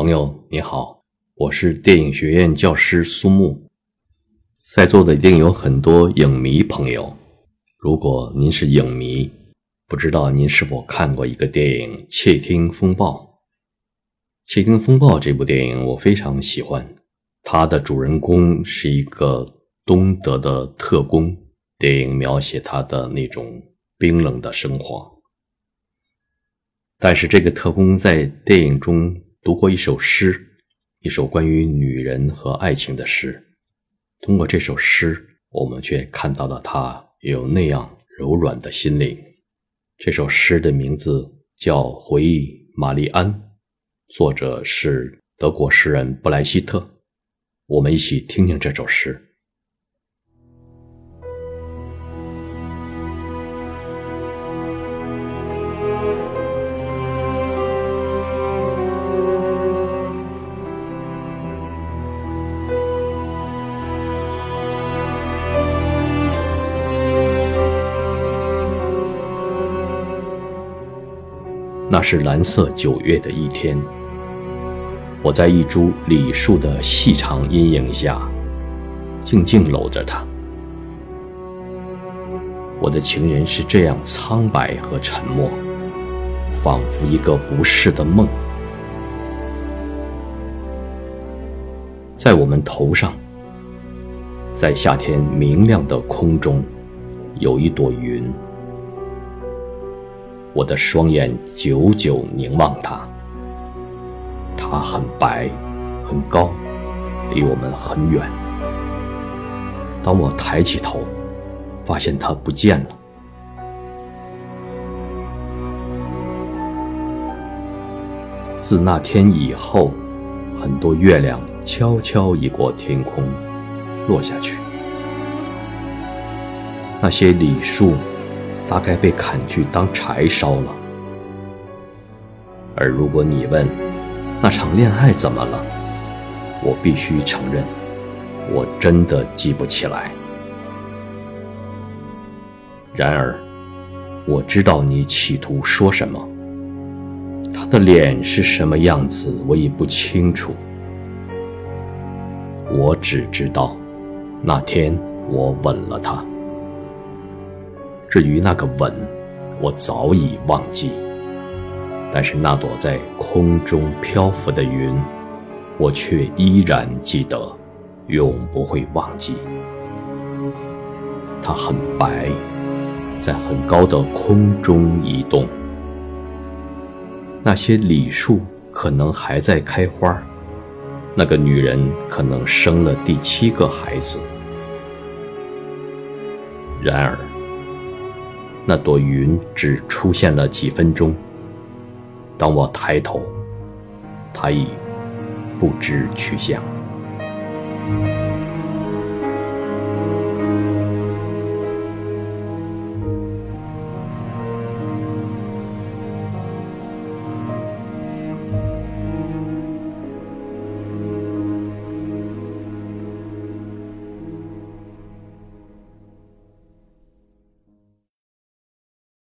朋友你好，我是电影学院教师苏木，在座的一定有很多影迷朋友。如果您是影迷，不知道您是否看过一个电影《窃听风暴》？《窃听风暴》这部电影我非常喜欢，它的主人公是一个东德的特工，电影描写他的那种冰冷的生活。但是这个特工在电影中。读过一首诗，一首关于女人和爱情的诗。通过这首诗，我们却看到了她有那样柔软的心灵。这首诗的名字叫《回忆玛丽安》，作者是德国诗人布莱希特。我们一起听听这首诗。那是蓝色九月的一天，我在一株李树的细长阴影下，静静搂着她。我的情人是这样苍白和沉默，仿佛一个不适的梦。在我们头上，在夏天明亮的空中，有一朵云。我的双眼久久凝望它，它很白，很高，离我们很远。当我抬起头，发现它不见了。自那天以后，很多月亮悄悄移过天空，落下去。那些李树。大概被砍去当柴烧了。而如果你问那场恋爱怎么了，我必须承认，我真的记不起来。然而，我知道你企图说什么。他的脸是什么样子，我已不清楚。我只知道，那天我吻了他。至于那个吻，我早已忘记。但是那朵在空中漂浮的云，我却依然记得，永不会忘记。它很白，在很高的空中移动。那些李树可能还在开花，那个女人可能生了第七个孩子。然而。那朵云只出现了几分钟。当我抬头，它已不知去向。